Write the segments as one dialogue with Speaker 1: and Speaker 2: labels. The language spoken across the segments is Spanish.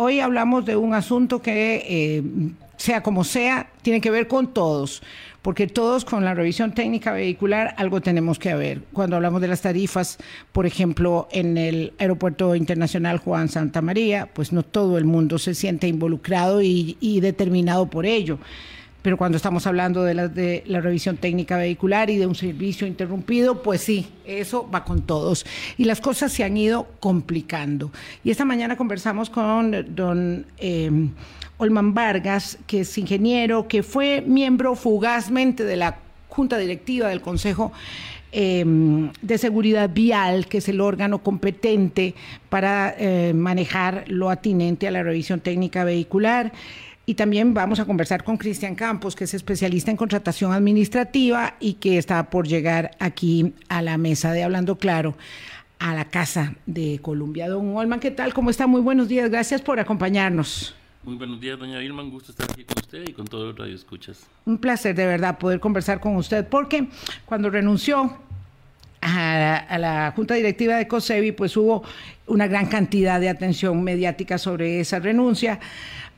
Speaker 1: Hoy hablamos de un asunto que, eh, sea como sea, tiene que ver con todos, porque todos con la revisión técnica vehicular algo tenemos que ver. Cuando hablamos de las tarifas, por ejemplo, en el Aeropuerto Internacional Juan Santa María, pues no todo el mundo se siente involucrado y, y determinado por ello pero cuando estamos hablando de la, de la revisión técnica vehicular y de un servicio interrumpido, pues sí, eso va con todos. Y las cosas se han ido complicando. Y esta mañana conversamos con don eh, Olman Vargas, que es ingeniero, que fue miembro fugazmente de la Junta Directiva del Consejo eh, de Seguridad Vial, que es el órgano competente para eh, manejar lo atinente a la revisión técnica vehicular. Y también vamos a conversar con Cristian Campos, que es especialista en contratación administrativa y que está por llegar aquí a la mesa de Hablando Claro, a la Casa de Colombia. Don Olman, ¿qué tal? ¿Cómo está? Muy buenos días. Gracias por acompañarnos.
Speaker 2: Muy buenos días, doña Vilma. Un gusto estar aquí con usted y con todos los radioescuchas.
Speaker 1: Un placer, de verdad, poder conversar con usted, porque cuando renunció a la, a la, Junta Directiva de COSEBI, pues hubo una gran cantidad de atención mediática sobre esa renuncia.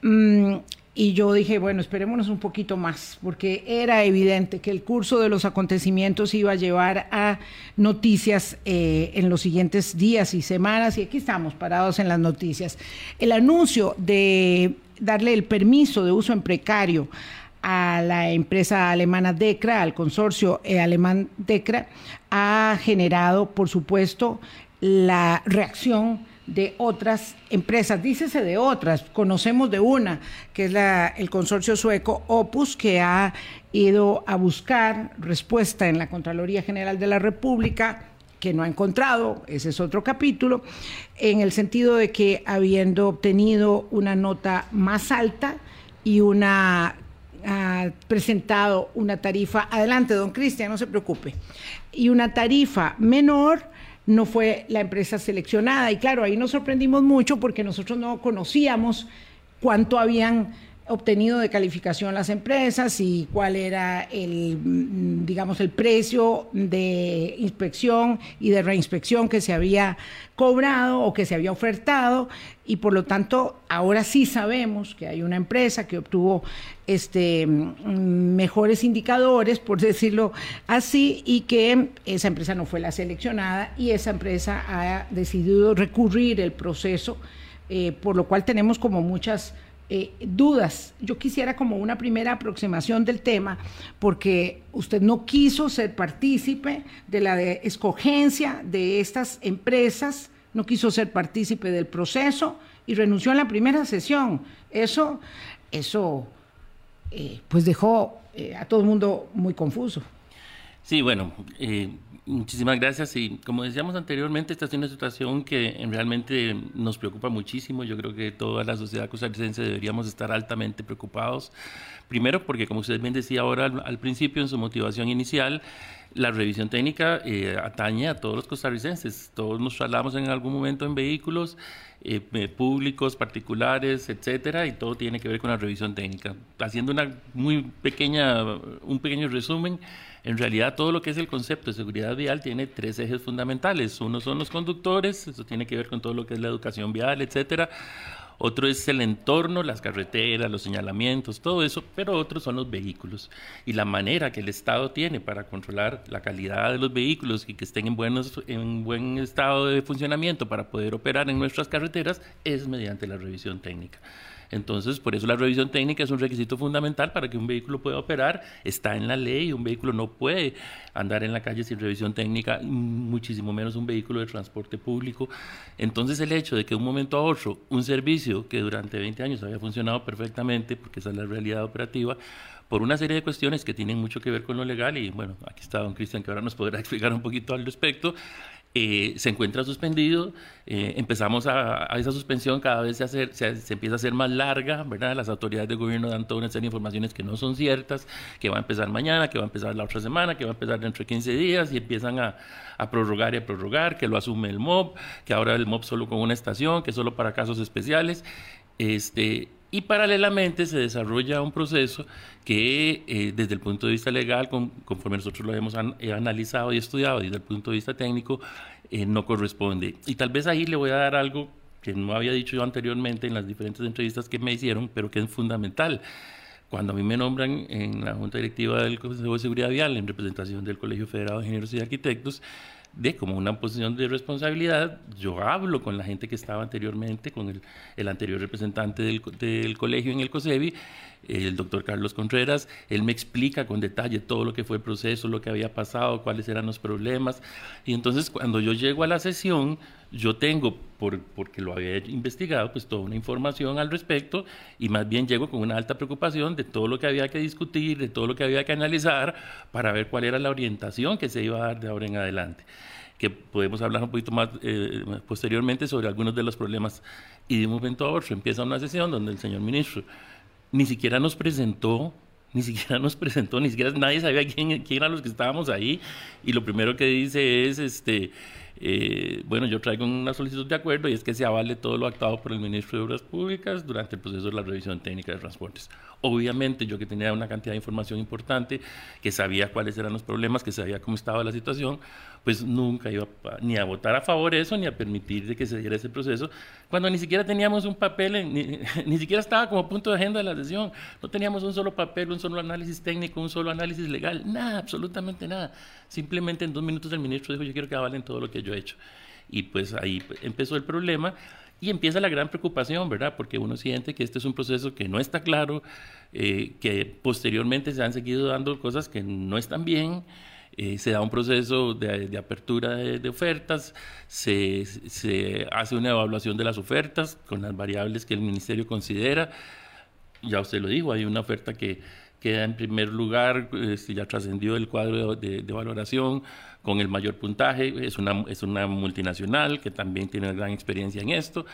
Speaker 1: Mm, y yo dije, bueno, esperémonos un poquito más, porque era evidente que el curso de los acontecimientos iba a llevar a noticias eh, en los siguientes días y semanas, y aquí estamos parados en las noticias. El anuncio de darle el permiso de uso en precario a la empresa alemana DECRA, al consorcio eh, alemán DECRA, ha generado, por supuesto, la reacción de otras empresas, dícese de otras, conocemos de una, que es la, el consorcio sueco Opus, que ha ido a buscar respuesta en la Contraloría General de la República, que no ha encontrado, ese es otro capítulo, en el sentido de que habiendo obtenido una nota más alta y una ha presentado una tarifa, adelante don Cristian, no se preocupe, y una tarifa menor, no fue la empresa seleccionada. Y claro, ahí nos sorprendimos mucho porque nosotros no conocíamos cuánto habían obtenido de calificación las empresas y cuál era el, mm, digamos, el precio de inspección y de reinspección que se había cobrado o que se había ofertado. Y por lo tanto ahora sí sabemos que hay una empresa que obtuvo este mm, mejores indicadores por decirlo así y que esa empresa no fue la seleccionada y esa empresa ha decidido recurrir el proceso eh, por lo cual tenemos como muchas eh, dudas. Yo quisiera como una primera aproximación del tema, porque usted no quiso ser partícipe de la escogencia de estas empresas, no quiso ser partícipe del proceso y renunció en la primera sesión. Eso, eso, eh, pues dejó eh, a todo el mundo muy confuso.
Speaker 2: Sí, bueno, muchísimas gracias. Y como decíamos anteriormente, esta es una situación que realmente nos preocupa muchísimo. Yo creo que toda la sociedad costarricense deberíamos estar altamente preocupados. Primero, porque como usted bien decía ahora al, al principio en su motivación inicial, la revisión técnica eh, atañe a todos los costarricenses. Todos nos trasladamos en algún momento en vehículos eh, eh, públicos, particulares, etcétera, y todo tiene que ver con la revisión técnica. Haciendo una muy pequeña, un pequeño resumen, en realidad todo lo que es el concepto de seguridad vial tiene tres ejes fundamentales. Uno son los conductores, eso tiene que ver con todo lo que es la educación vial, etcétera otro es el entorno, las carreteras, los señalamientos, todo eso, pero otros son los vehículos. Y la manera que el Estado tiene para controlar la calidad de los vehículos y que estén en, buenos, en buen estado de funcionamiento para poder operar en nuestras carreteras es mediante la revisión técnica. Entonces, por eso la revisión técnica es un requisito fundamental para que un vehículo pueda operar. Está en la ley, un vehículo no puede andar en la calle sin revisión técnica, muchísimo menos un vehículo de transporte público. Entonces, el hecho de que de un momento a otro un servicio que durante 20 años había funcionado perfectamente, porque esa es la realidad operativa, por una serie de cuestiones que tienen mucho que ver con lo legal, y bueno, aquí está don Cristian que ahora nos podrá explicar un poquito al respecto, eh, se encuentra suspendido, eh, empezamos a, esa suspensión cada vez se, hace, se, se, empieza a hacer más larga, ¿verdad? Las autoridades de gobierno dan toda una serie de informaciones que no son ciertas, que va a empezar mañana, que va a empezar la otra semana, que va a empezar dentro de 15 días y empiezan a, a prorrogar y a prorrogar, que lo asume el MOB, que ahora el MOB solo con una estación, que solo para casos especiales. Este, y paralelamente se desarrolla un proceso que eh, desde el punto de vista legal, con, conforme nosotros lo hemos an, analizado y estudiado desde el punto de vista técnico, eh, no corresponde. Y tal vez ahí le voy a dar algo que no había dicho yo anteriormente en las diferentes entrevistas que me hicieron, pero que es fundamental. Cuando a mí me nombran en la Junta Directiva del Consejo de Seguridad Vial, en representación del Colegio Federado de Ingenieros y Arquitectos, de como una posición de responsabilidad, yo hablo con la gente que estaba anteriormente, con el, el anterior representante del, del, colegio en el COSEBI, el doctor Carlos Contreras, él me explica con detalle todo lo que fue el proceso, lo que había pasado, cuáles eran los problemas, y entonces cuando yo llego a la sesión, yo tengo, por, porque lo había investigado, pues toda una información al respecto, y más bien llego con una alta preocupación de todo lo que había que discutir, de todo lo que había que analizar, para ver cuál era la orientación que se iba a dar de ahora en adelante. Que podemos hablar un poquito más eh, posteriormente sobre algunos de los problemas. Y de un momento a empieza una sesión donde el señor ministro ni siquiera nos presentó, ni siquiera nos presentó, ni siquiera nadie sabía quién, quién eran los que estábamos ahí. Y lo primero que dice es, este, eh, bueno, yo traigo una solicitud de acuerdo y es que se avale todo lo actuado por el ministro de Obras Públicas durante el proceso de la revisión técnica de transportes. Obviamente, yo que tenía una cantidad de información importante, que sabía cuáles eran los problemas, que sabía cómo estaba la situación, pues nunca iba ni a votar a favor de eso, ni a permitir de que se diera ese proceso, cuando ni siquiera teníamos un papel, ni, ni, siquiera estaba como punto de agenda de la sesión, no teníamos un solo papel, un solo análisis técnico, un solo análisis legal, nada, absolutamente nada. Simplemente en dos minutos el ministro dijo, yo quiero que avalen todo lo que yo he hecho. Y pues ahí empezó el problema y empieza la gran preocupación, ¿verdad? Porque uno siente que este es un proceso que no está claro, eh, que posteriormente se han seguido dando cosas que no están bien. Eh, se da un proceso de, apertura de, ofertas, se, se, hace una evaluación de las ofertas con las variables que el ministerio considera. Ya usted lo dijo, hay una oferta que queda en primer lugar, eh, ya trascendió el cuadro de, de, valoración con el mayor puntaje, es una, es una multinacional que también tiene gran experiencia en esto,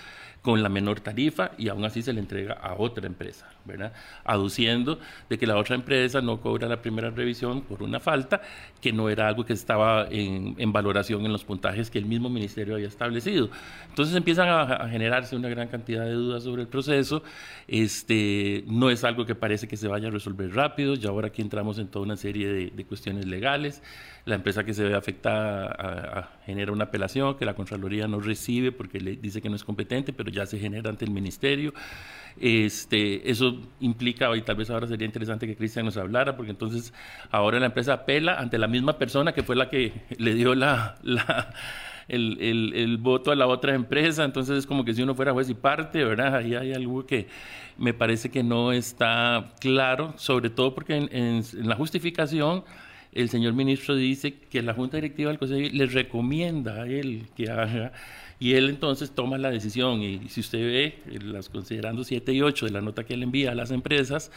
Speaker 2: con la menor tarifa y aún así se le entrega a otra empresa, ¿verdad? Aduciendo de que la otra empresa no cobra la primera revisión por una falta, que no era algo que estaba en, en valoración en los puntajes que el mismo ministerio había establecido. Entonces empiezan a, a, generarse una gran cantidad de dudas sobre el proceso, este, no es algo que parece que se vaya a resolver rápido, ya ahora aquí entramos en toda una serie de, cuestiones legales, la empresa que se ve afectada genera una apelación que la Contraloría no recibe porque le dice que no es competente, pero ya se genera ante el ministerio. Este, eso implica, y tal vez ahora sería interesante que Cristian nos hablara, porque entonces ahora la empresa apela ante la misma persona que fue la que le dio la, la el, el, el, voto a la otra empresa, entonces es como que si uno fuera juez y parte, ¿verdad? Ahí hay algo que me parece que no está claro, sobre todo porque en, en, en la justificación el señor ministro dice que la Junta Directiva del Consejo le recomienda a él que haga, y él entonces toma la decisión. Y si usted ve, las considerando 7 y 8 de la nota que él envía a las empresas,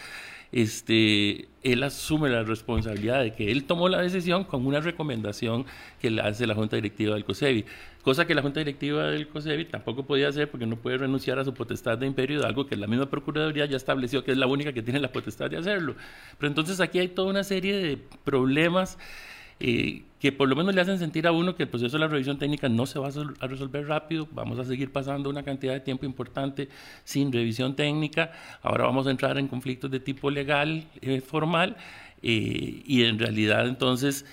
Speaker 2: este, él asume la responsabilidad de que él tomó la decisión con una recomendación que le hace la Junta Directiva del COSEBI, cosa que la Junta Directiva del COSEBI tampoco podía hacer porque no puede renunciar a su potestad de imperio, algo que la misma Procuraduría ya estableció que es la única que tiene la potestad de hacerlo. Pero entonces aquí hay toda una serie de problemas eh, que por lo menos le hacen sentir a uno que el proceso de la revisión técnica no se va a resolver rápido, vamos a seguir pasando una cantidad de tiempo importante sin revisión técnica, ahora vamos a entrar en conflictos de tipo legal, eh, formal, eh, y en realidad entonces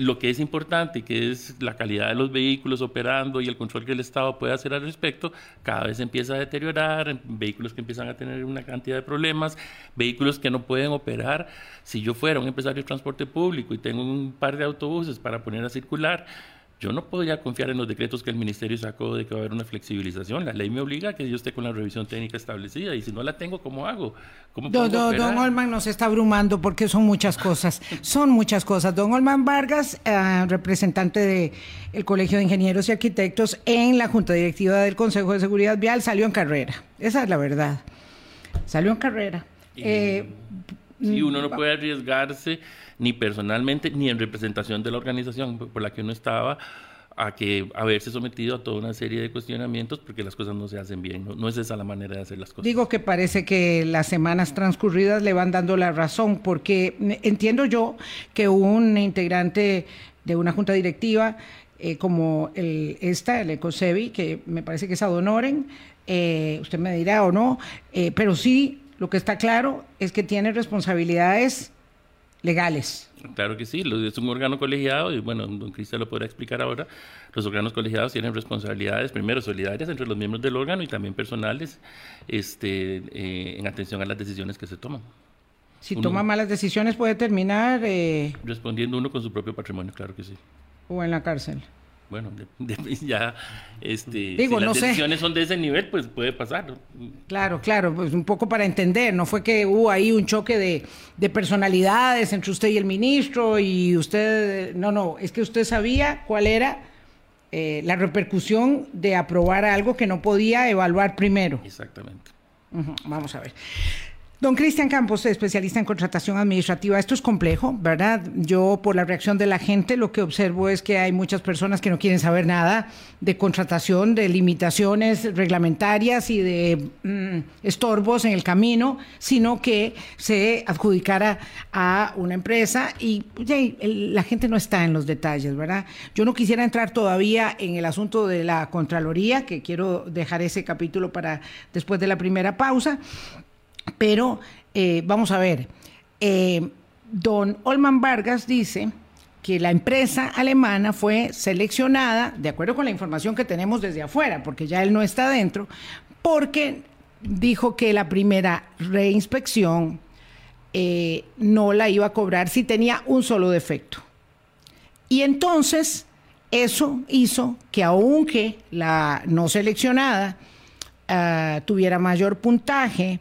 Speaker 2: lo que es importante, que es la calidad de los vehículos operando y el control que el Estado puede hacer al respecto, cada vez empieza a deteriorar, vehículos que empiezan a tener una cantidad de problemas, vehículos que no pueden operar. Si yo fuera un empresario de transporte público y tengo un par de autobuses para poner a circular, yo no podría confiar en los decretos que el ministerio sacó de que va a haber una flexibilización. La ley me obliga a que yo esté con la revisión técnica establecida y si no la tengo, ¿cómo hago? ¿Cómo
Speaker 1: don, don, don, Olman nos está abrumando porque son muchas cosas. son muchas cosas. Don Olman Vargas, eh, representante del el Colegio de Ingenieros y Arquitectos en la Junta Directiva del Consejo de Seguridad Vial, salió en carrera. Esa es la verdad. Salió en carrera.
Speaker 2: Eh, sí, uno no puede arriesgarse ni personalmente, ni en representación de la organización por la que uno estaba, a que haberse sometido a toda una serie de cuestionamientos porque las cosas no se hacen bien, no, no, es esa la manera de hacer las cosas.
Speaker 1: Digo que parece que las semanas transcurridas le van dando la razón, porque entiendo yo que un integrante de una junta directiva eh, como el, esta, el ECOSEBI, que me parece que es Adonoren, eh, usted me dirá o no, eh, pero sí lo que está claro es que tiene responsabilidades legales.
Speaker 2: Claro que sí, es un órgano colegiado y bueno, don Cristian lo podrá explicar ahora. Los órganos colegiados tienen responsabilidades, primero solidarias entre los miembros del órgano y también personales este, eh, en atención a las decisiones que se toman.
Speaker 1: Si toma malas decisiones puede terminar... Eh,
Speaker 2: respondiendo uno con su propio patrimonio, claro que sí.
Speaker 1: O en la cárcel.
Speaker 2: Bueno, ya, este, Digo, si las decisiones son de ese nivel, pues puede pasar.
Speaker 1: Claro, claro, pues un poco para entender, no fue que hubo ahí un choque de, de personalidades entre usted y el ministro y usted, no, no, es que usted sabía cuál era eh, la repercusión de aprobar algo que no podía evaluar primero.
Speaker 2: Exactamente.
Speaker 1: Vamos a ver. Don Cristian Campos, especialista en contratación administrativa, esto es complejo, ¿verdad? Yo por la reacción de la gente lo que observo es que hay muchas personas que no quieren saber nada de contratación, de limitaciones reglamentarias y de mm, estorbos en el camino, sino que se adjudicara a una empresa y la gente no está en los detalles, ¿verdad? Yo no quisiera entrar todavía en el asunto de la Contraloría, que quiero dejar ese capítulo para después de la primera pausa. Pero eh, vamos a ver, eh, don Olman Vargas dice que la empresa alemana fue seleccionada, de acuerdo con la información que tenemos desde afuera, porque ya él no está dentro, porque dijo que la primera reinspección eh, no la iba a cobrar si tenía un solo defecto. Y entonces eso hizo que aunque la no seleccionada ah, tuviera mayor puntaje,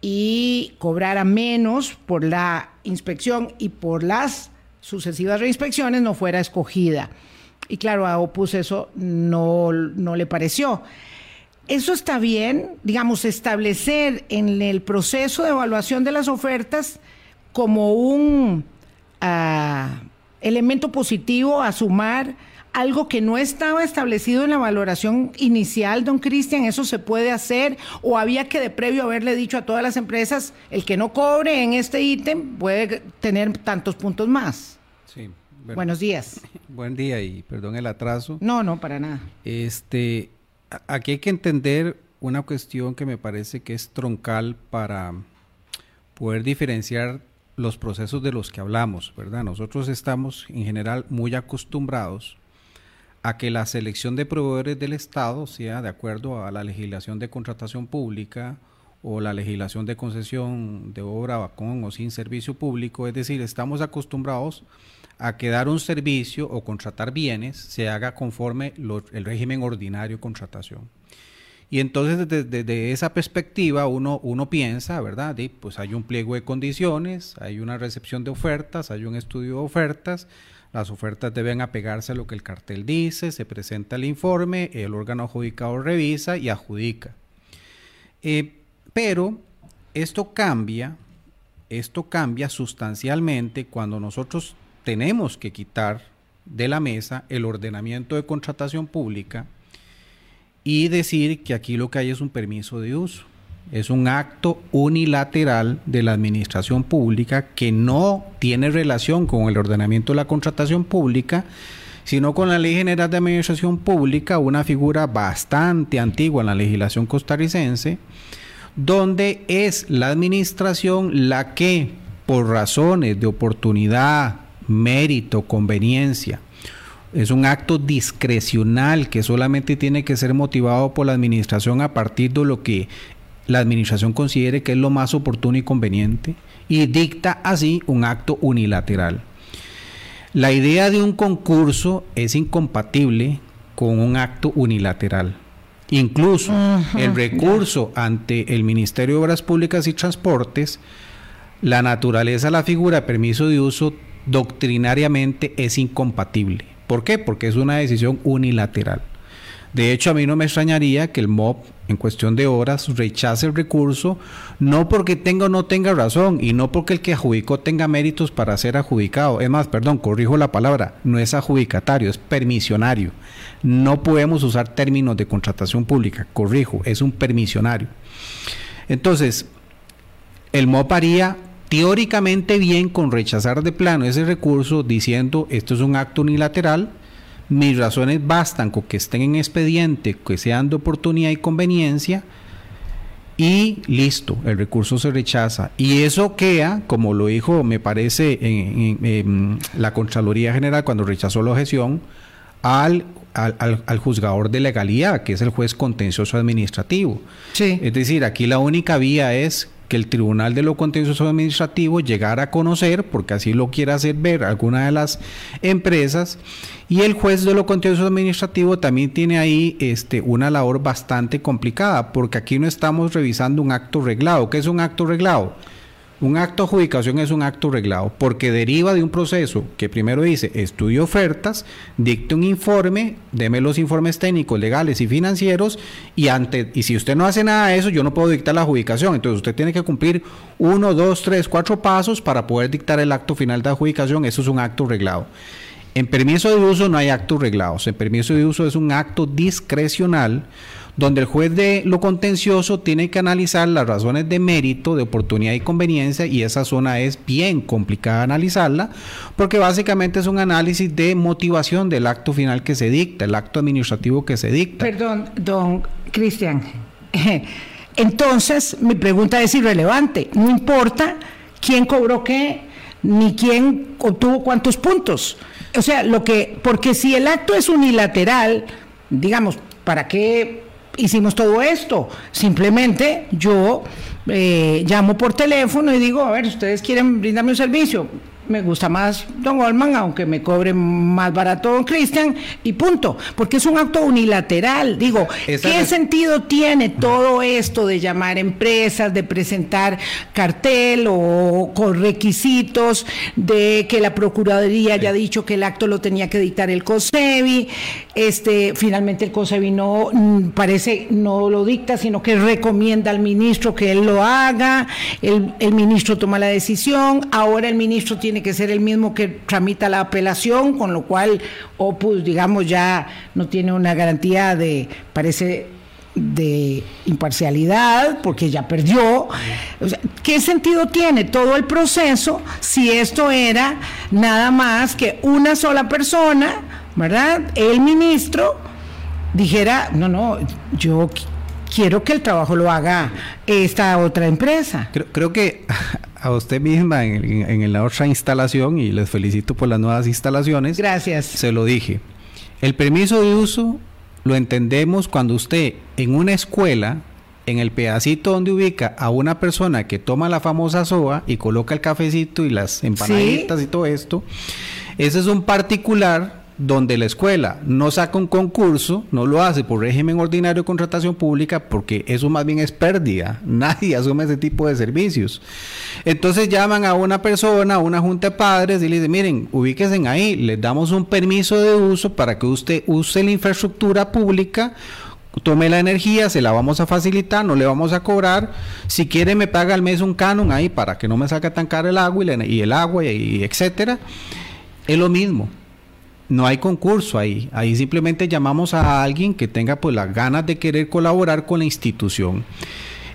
Speaker 1: y cobrara menos por la inspección y por las sucesivas reinspecciones no fuera escogida. Y claro, a Opus eso no, no le pareció. Eso está bien, digamos, establecer en el proceso de evaluación de las ofertas como un ah, elemento positivo a sumar algo que no estaba establecido en la valoración inicial, don Cristian, eso se puede hacer o había que de previo haberle dicho a todas las empresas, el que no cobre en este ítem puede tener tantos puntos más. Sí. Buenos días.
Speaker 3: Buen día y perdón el atraso.
Speaker 1: No, no, para nada.
Speaker 3: Este, aquí hay que entender una cuestión que me parece que es troncal para poder diferenciar los procesos de los que hablamos, ¿verdad? Nosotros estamos en general muy acostumbrados a que la selección de proveedores del Estado sea de acuerdo a la legislación de contratación pública o la legislación de concesión de obra con o sin servicio público, es decir, estamos acostumbrados a que dar un servicio o contratar bienes se haga conforme el régimen ordinario de contratación. Y entonces desde, esa perspectiva uno, uno piensa, ¿verdad? pues hay un pliego de condiciones, hay una recepción de ofertas, hay un estudio de ofertas, las ofertas deben apegarse a lo que el cartel dice, se presenta el informe, el órgano adjudicado revisa y adjudica. Eh, pero esto cambia, esto cambia sustancialmente cuando nosotros tenemos que quitar de la mesa el ordenamiento de contratación pública y decir que aquí lo que hay es un permiso de uso es un acto unilateral de la administración pública que no tiene relación con el ordenamiento de la contratación pública, sino con la Ley General de Administración Pública, una figura bastante antigua en la legislación costarricense, donde es la administración la que, por razones de oportunidad, mérito, conveniencia, es un acto discrecional que solamente tiene que ser motivado por la administración a partir de lo que la administración considere que es lo más oportuno y conveniente y dicta así un acto unilateral. La idea de un concurso es incompatible con un acto unilateral. Incluso el recurso ante el Ministerio de Obras Públicas y Transportes, la naturaleza de la figura de permiso de uso doctrinariamente es incompatible. ¿Por qué? Porque es una decisión unilateral. De hecho, a mí no me extrañaría que el MOB en cuestión de horas rechace el recurso, no porque tenga o no tenga razón y no porque el que adjudicó tenga méritos para ser adjudicado. Es más, perdón, corrijo la palabra, no es adjudicatario, es permisionario. No podemos usar términos de contratación pública, corrijo, es un permisionario. Entonces, el MOP haría teóricamente bien con rechazar de plano ese recurso diciendo esto es un acto unilateral, mis razones bastan con que estén en expediente, que sean de oportunidad y conveniencia, y listo, el recurso se rechaza. Y eso queda, como lo dijo, me parece, en, la Contraloría General cuando rechazó la objeción, al, al, al, juzgador de legalidad, que es el juez contencioso administrativo. Sí. Es decir, aquí la única vía es que el Tribunal de lo Contencioso Administrativo llegara a conocer, porque así lo quiere hacer ver alguna de las empresas, y el juez de lo Contencioso Administrativo también tiene ahí este, una labor bastante complicada, porque aquí no estamos revisando un acto reglado. ¿Qué es un acto reglado? Un acto de adjudicación es un acto reglado porque deriva de un proceso que primero dice estudio ofertas, dicte un informe, deme los informes técnicos, legales y financieros y ante y si usted no hace nada de eso, yo no puedo dictar la adjudicación. Entonces usted tiene que cumplir uno, dos, tres, cuatro pasos para poder dictar el acto final de adjudicación. Eso es un acto reglado. En permiso de uso no hay actos reglados. En permiso de uso es un acto discrecional donde el juez de lo contencioso tiene que analizar las razones de mérito, de oportunidad y conveniencia, y esa zona es bien complicada analizarla, porque básicamente es un análisis de motivación del acto final que se dicta, el acto administrativo que se dicta.
Speaker 1: Perdón, don Cristian. Entonces, mi pregunta es irrelevante. No importa quién cobró qué, ni quién obtuvo cuántos puntos. O sea, lo que, porque si el acto es unilateral, digamos, ¿para qué hicimos todo esto. Simplemente yo eh, llamo por teléfono y digo, a ver, ustedes quieren brindarme un servicio me gusta más Don Goldman, aunque me cobre más barato Don Cristian, y punto. Porque es un acto unilateral. Digo, ¿qué sentido tiene todo esto de llamar empresas, de presentar cartel o con requisitos, de que la Procuraduría haya dicho que el acto lo tenía que dictar el COSEBI? Este, finalmente el COSEBI no mm, parece no lo dicta, sino que recomienda al ministro que él lo haga. El, el ministro toma la decisión. Ahora el ministro tiene que ser el mismo que tramita la apelación, con lo cual Opus, digamos, ya no tiene una garantía de, parece, de imparcialidad, porque ya perdió. ¿Qué sentido tiene todo el proceso si esto era nada más que una sola persona, ¿verdad? El ministro dijera, no, no, yo quiero que el trabajo lo haga esta otra empresa.
Speaker 3: Creo, creo que a usted misma en, la otra instalación y les felicito por las nuevas instalaciones.
Speaker 1: Gracias.
Speaker 3: Se lo dije. El permiso de uso lo entendemos cuando usted en una escuela, en el pedacito donde ubica a una persona que toma la famosa soba y coloca el cafecito y las empanaditas y todo esto, ese es un particular donde la escuela no saca un concurso, no lo hace por régimen ordinario de contratación pública, porque eso más bien es pérdida. Nadie asume ese tipo de servicios. Entonces llaman a una persona, a una junta de padres, y le dicen, miren, ubíquense ahí, les damos un permiso de uso para que usted use la infraestructura pública tome la energía, se la vamos a facilitar, no le vamos a cobrar. Si quiere me paga al mes un canon ahí para que no me saque tan caro el agua y, el agua y etcétera. Es lo mismo no hay concurso ahí. Ahí simplemente llamamos a alguien que tenga pues las ganas de querer colaborar con la institución.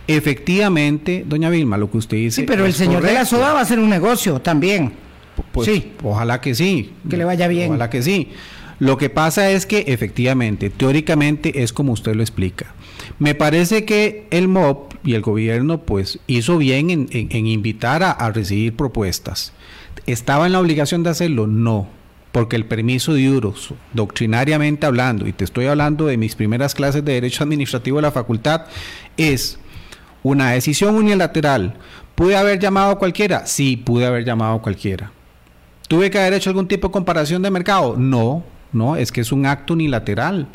Speaker 3: Efectivamente, doña Vilma, lo que usted dice.
Speaker 1: Sí, pero el señor de la soda va a hacer un negocio también.
Speaker 3: Pues, sí. Ojalá que sí.
Speaker 1: Que le vaya bien.
Speaker 3: Ojalá que sí. Lo que pasa es que efectivamente, teóricamente es como usted lo explica. Me parece que el MOP y el gobierno pues hizo bien en, invitar a recibir propuestas. ¿Estaba en la obligación de hacerlo? No porque el permiso de uso, doctrinariamente hablando, y te estoy hablando de mis primeras clases de Derecho Administrativo de la facultad, es una decisión unilateral. ¿Pude haber llamado a cualquiera? Sí, pude haber llamado a cualquiera. ¿Tuve que haber hecho algún tipo de comparación de mercado? No, no, es que es un acto unilateral.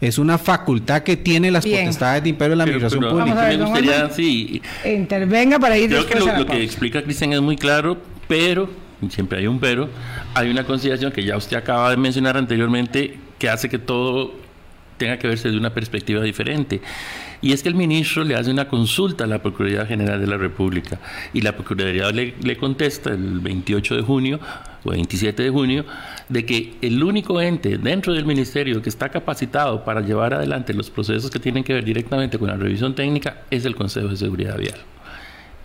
Speaker 3: Es una facultad que tiene las potestades de imperio de la administración pública.
Speaker 2: me gustaría, sí.
Speaker 1: Intervenga para ir
Speaker 2: Creo que lo que explica Cristian es muy claro, pero siempre hay un pero, hay una consideración que ya usted acaba de mencionar anteriormente que hace que todo tenga que verse de una perspectiva diferente. Y es que el ministro le hace una consulta a la Procuraduría General de la República y la Procuraduría le, le, contesta el 28 de junio o 27 de junio de que el único ente dentro del ministerio que está capacitado para llevar adelante los procesos que tienen que ver directamente con la revisión técnica es el Consejo de Seguridad Vial.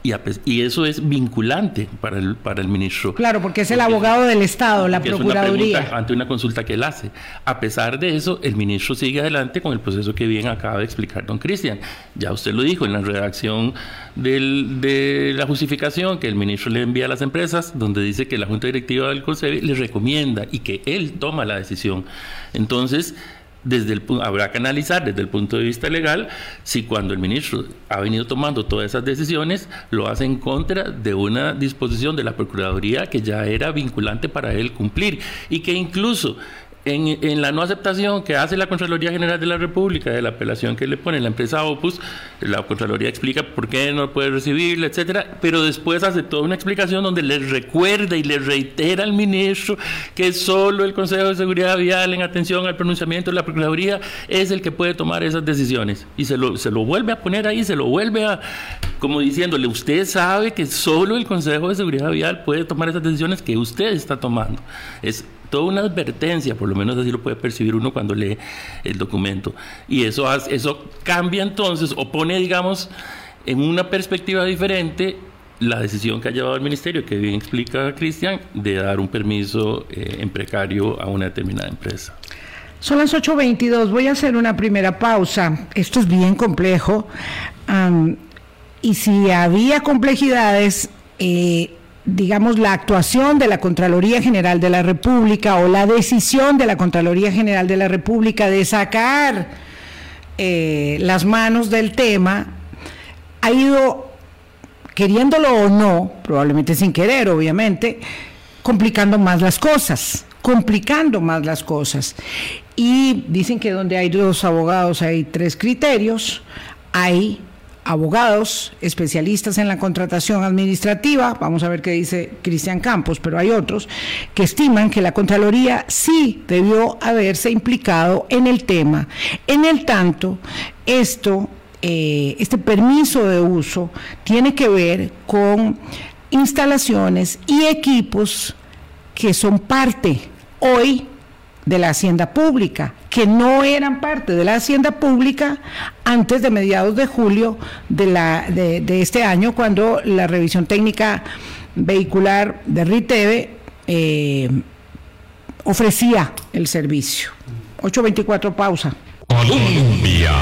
Speaker 2: Y, eso es vinculante para el, para el ministro.
Speaker 1: Claro, porque es el abogado del Estado, la Procuraduría.
Speaker 2: ante una consulta que él hace. A pesar de eso, el ministro sigue adelante con el proceso que bien acaba de explicar don Cristian. Ya usted lo dijo en la redacción del, de la justificación que el ministro le envía a las empresas, donde dice que la Junta Directiva del Consejo le recomienda y que él toma la decisión. Entonces, desde el, habrá que analizar desde el punto de vista legal si cuando el ministro ha venido tomando todas esas decisiones lo hace en contra de una disposición de la Procuraduría que ya era vinculante para él cumplir y que incluso en, la no aceptación que hace la Contraloría General de la República de la apelación que le pone la empresa Opus, la Contraloría explica por qué no puede recibirla, etcétera, pero después hace toda una explicación donde le recuerda y le reitera al ministro que solo el Consejo de Seguridad Vial, en atención al pronunciamiento de la Procuraduría, es el que puede tomar esas decisiones. Y se lo, se lo vuelve a poner ahí, se lo vuelve a, como diciéndole, usted sabe que solo el Consejo de Seguridad Vial puede tomar esas decisiones que usted está tomando. Es toda una advertencia, por lo menos así lo puede percibir uno cuando lee el documento. Y eso, eso cambia entonces, o pone, digamos, en una perspectiva diferente la decisión que ha llevado el ministerio, que bien explica Cristian, de dar un permiso eh, en precario a una determinada empresa.
Speaker 1: Son las 8.22, voy a hacer una primera pausa. Esto es bien complejo. y si había complejidades, eh, digamos, la actuación de la Contraloría General de la República o la decisión de la Contraloría General de la República de sacar eh, las manos del tema ha ido, queriéndolo o no, probablemente sin querer, obviamente, complicando más las cosas, complicando más las cosas. Y dicen que donde hay dos abogados hay tres criterios, hay abogados especialistas en la contratación administrativa, vamos a ver qué dice Cristian Campos, pero hay otros que estiman que la Contraloría sí debió haberse implicado en el tema. En el tanto, esto, eh, este permiso de uso tiene que ver con instalaciones y equipos que son parte hoy de la hacienda pública, que no eran parte de la hacienda pública antes de mediados de julio de, la, de, este año, cuando la revisión técnica vehicular de RITEVE eh, ofrecía el servicio. 8.24 pausa. Colombia.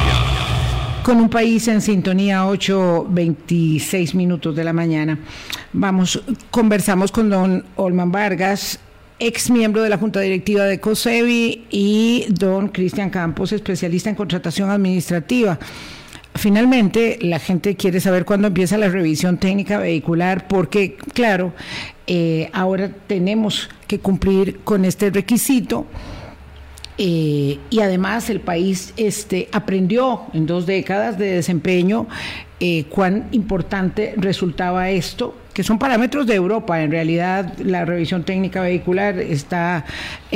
Speaker 1: Con un país en sintonía, 8.26 minutos de la mañana. Vamos, conversamos con don Olman Vargas, ex miembro de la Junta Directiva de COSEBI, y don Cristian Campos, especialista en contratación administrativa. Finalmente, la gente quiere saber cuándo empieza la revisión técnica vehicular, porque, claro, eh, ahora tenemos que cumplir con este requisito. Eh, y además el país este, aprendió en dos décadas de desempeño eh, cuán importante resultaba esto que son parámetros de Europa. En realidad, la revisión técnica vehicular está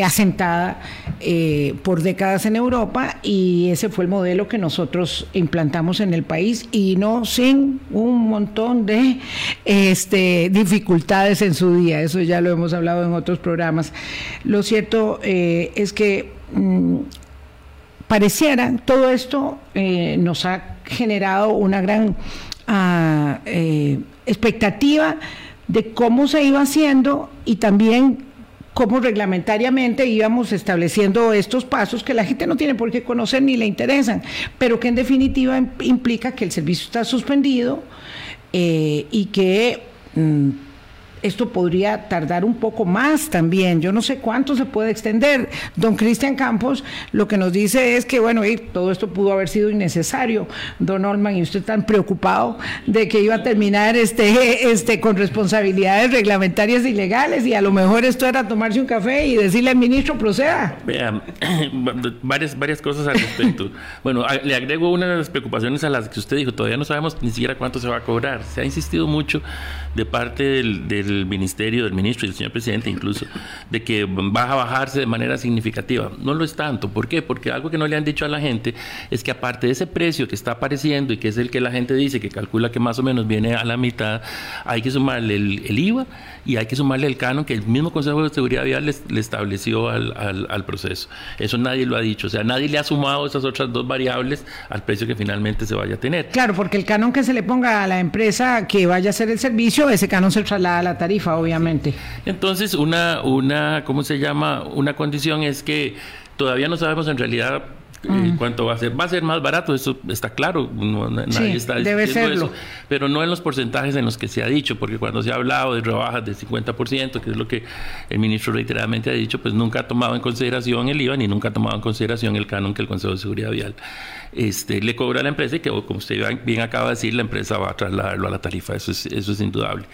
Speaker 1: asentada eh, por décadas en Europa y ese fue el modelo que nosotros implantamos en el país y no sin un montón de este, dificultades en su día. Eso ya lo hemos hablado en otros programas. Lo cierto es que mm, pareciera todo esto eh, nos ha generado una gran ah, expectativa de cómo se iba haciendo y también cómo reglamentariamente íbamos estableciendo estos pasos que la gente no tiene por qué conocer ni le interesan, pero que en definitiva implica que el servicio está suspendido eh, y que... Mm, esto podría tardar un poco más también. Yo no sé cuánto se puede extender. Don Cristian Campos lo que nos dice es que, bueno, todo esto pudo haber sido innecesario. Don Olman, y usted tan preocupado de que iba a terminar este, este, con responsabilidades reglamentarias ilegales y a lo mejor esto era tomarse un café y decirle al ministro, proceda.
Speaker 2: Vean, varias, varias cosas al respecto. bueno, le agrego una de las preocupaciones a las que usted dijo, todavía no sabemos ni siquiera cuánto se va a cobrar. Se ha insistido mucho de parte del del ministerio, del ministro y del señor presidente incluso, de que va a bajarse de manera significativa. No lo es tanto. ¿Por qué? Porque algo que no le han dicho a la gente es que aparte de ese precio que está apareciendo y que es el que la gente dice que calcula que más o menos viene a la mitad, hay que sumarle el, IVA y hay que sumarle el canon que el mismo Consejo de Seguridad Vial le, estableció al, al, proceso. Eso nadie lo ha dicho. O sea, nadie le ha sumado esas otras dos variables al precio que finalmente se vaya a tener.
Speaker 1: Claro, porque el canon que se le ponga a la empresa que vaya a hacer el servicio, ese canon se traslada a la tarifa, obviamente.
Speaker 2: Entonces, una, una, ¿cómo se llama? Una condición es que todavía no sabemos en realidad Mm. ¿Cuánto va a ser? Va a ser más barato, eso está claro, nadie está diciendo debe serlo. eso, pero no en los porcentajes en los que se ha dicho, porque cuando se ha hablado de rebajas del 50%, que es lo que el ministro reiteradamente ha dicho, pues nunca ha tomado en consideración el IVA ni nunca ha tomado en consideración el canon que el Consejo de Seguridad Vial este, le cobra a la empresa y que, como usted bien acaba de decir, la empresa va a trasladarlo a la tarifa, eso es, eso es indudable.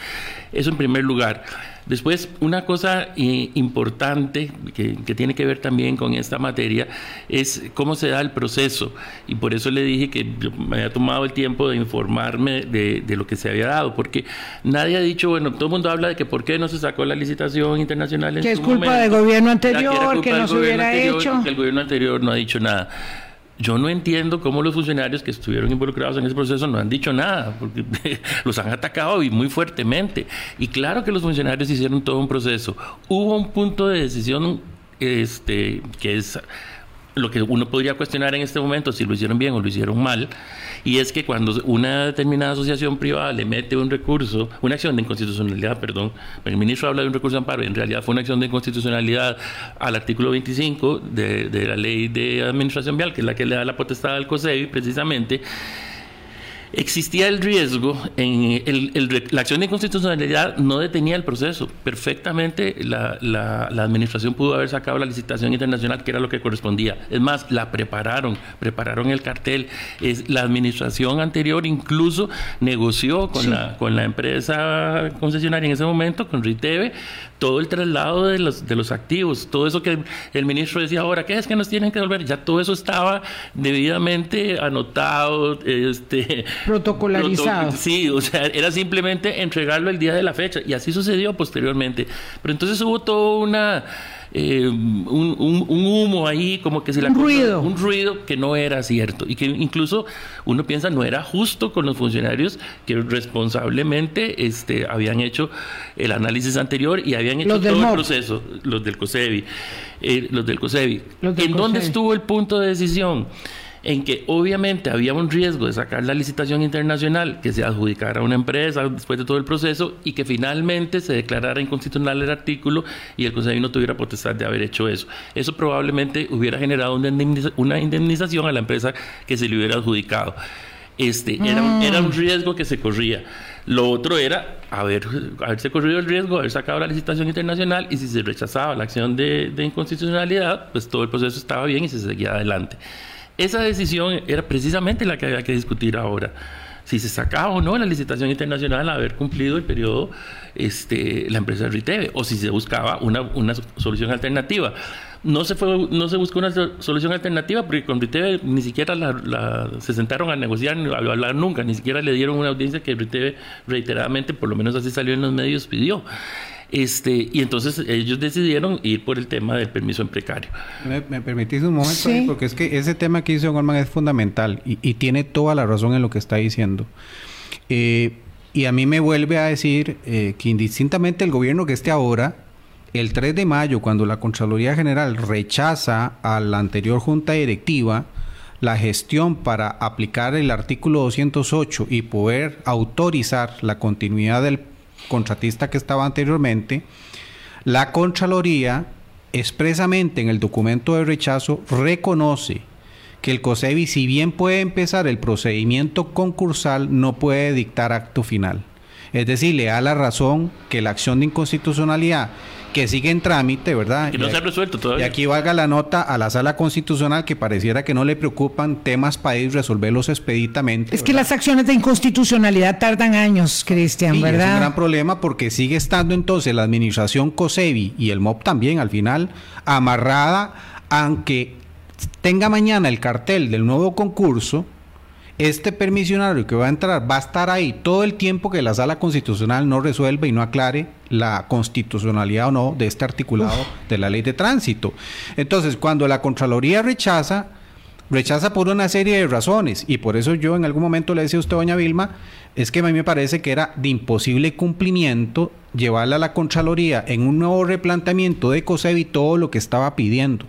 Speaker 2: Eso en primer lugar. Después, una cosa eh, importante que, tiene que ver también con esta materia es cómo se da el proceso. Y por eso le dije que me había tomado el tiempo de informarme de, lo que se había dado, porque nadie ha dicho, bueno, todo el mundo habla de que por qué no se sacó la licitación internacional en
Speaker 1: Que es culpa del gobierno anterior, que, no se hubiera hecho.
Speaker 2: Que el gobierno anterior no ha dicho nada. Yo no entiendo cómo los funcionarios que estuvieron involucrados en ese proceso no han dicho nada, porque los han atacado y muy fuertemente. Y claro que los funcionarios hicieron todo un proceso. Hubo un punto de decisión este, que es lo que uno podría cuestionar en este momento si lo hicieron bien o lo hicieron mal, y es que cuando una determinada asociación privada le mete un recurso, una acción de inconstitucionalidad, perdón, el ministro habla de un recurso de amparo, en realidad fue una acción de inconstitucionalidad al artículo 25 de, de la ley de administración vial, que es la que le da la potestad al COSEBI precisamente, existía el riesgo, en la acción de inconstitucionalidad no detenía el proceso. Perfectamente la, administración pudo haber sacado la licitación internacional, que era lo que correspondía. Es más, la prepararon, prepararon el cartel. Es, la administración anterior incluso negoció con, la, con la empresa concesionaria en ese momento, con Riteve, todo el traslado de los, de los activos, todo eso que el, ministro decía ahora, ¿qué es que nos tienen que devolver? Ya todo eso estaba debidamente anotado, este,
Speaker 1: protocolarizado.
Speaker 2: sí, o sea, era simplemente entregarlo el día de la fecha y así sucedió posteriormente. Pero entonces hubo toda una eh, un, humo ahí, como que se
Speaker 1: la... Un ruido.
Speaker 2: Un ruido que no era cierto y que incluso uno piensa no era justo con los funcionarios que responsablemente este, habían hecho el análisis anterior y habían hecho todo el proceso, los del COSEBI. Eh, los del COSEBI. ¿En dónde estuvo el punto de decisión? En que obviamente había un riesgo de sacar la licitación internacional, que se adjudicara a una empresa después de todo el proceso y que finalmente se declarara inconstitucional el artículo y el Consejo no tuviera potestad de haber hecho eso. Eso probablemente hubiera generado una, indemnización a la empresa que se le hubiera adjudicado. Este, era, un, era un riesgo que se corría. Lo otro era haber, haberse corrido el riesgo, haber sacado la licitación internacional y si se rechazaba la acción de, de inconstitucionalidad, pues todo el proceso estaba bien y se seguía adelante. Esa decisión era precisamente la que había que discutir ahora. Si se sacaba o no la licitación internacional a haber cumplido el periodo este, la empresa Riteve, o si se buscaba una, una solución alternativa. No se, fue, no se buscó una solución alternativa porque con Riteve ni siquiera la, se sentaron a negociar, a hablar nunca, ni siquiera le dieron una audiencia que Riteve reiteradamente, por lo menos así salió en los medios, pidió. Este, y entonces ellos decidieron ir por el tema del permiso en precario.
Speaker 3: ¿Me, permitís un momento? Porque es que ese tema que hizo Gorman es fundamental y, tiene toda la razón en lo que está diciendo. Eh, y a mí me vuelve a decir eh, que indistintamente el gobierno que esté ahora, el 3 de mayo, cuando la Contraloría General rechaza a la anterior junta directiva, la gestión para aplicar el artículo 208 y poder autorizar la continuidad del contratista que estaba anteriormente, la Contraloría expresamente en el documento de rechazo reconoce que el COSEBI, si bien puede empezar el procedimiento concursal, no puede dictar acto final. Es decir, le da la razón que la acción de inconstitucionalidad que sigue en trámite, ¿verdad?
Speaker 2: Que no se ha resuelto todavía.
Speaker 3: Y aquí valga la nota a la sala constitucional que pareciera que no le preocupan temas para ir resolverlos expeditamente.
Speaker 1: Es que las acciones de inconstitucionalidad tardan años, Cristian, ¿verdad?
Speaker 3: Es un gran problema porque sigue estando entonces la administración COSEBI y el MOP también al final amarrada, aunque tenga mañana el cartel del nuevo concurso este permisionario que va a entrar va a estar ahí todo el tiempo que la sala constitucional no resuelva y no aclare la constitucionalidad o no de este articulado de la ley de tránsito. Entonces, cuando la Contraloría rechaza, rechaza por una serie de razones y por eso yo en algún momento le decía a usted, doña Vilma, es que a mí me parece que era de imposible cumplimiento llevarla a la Contraloría en un nuevo replanteamiento de COSEBI todo lo que estaba pidiendo.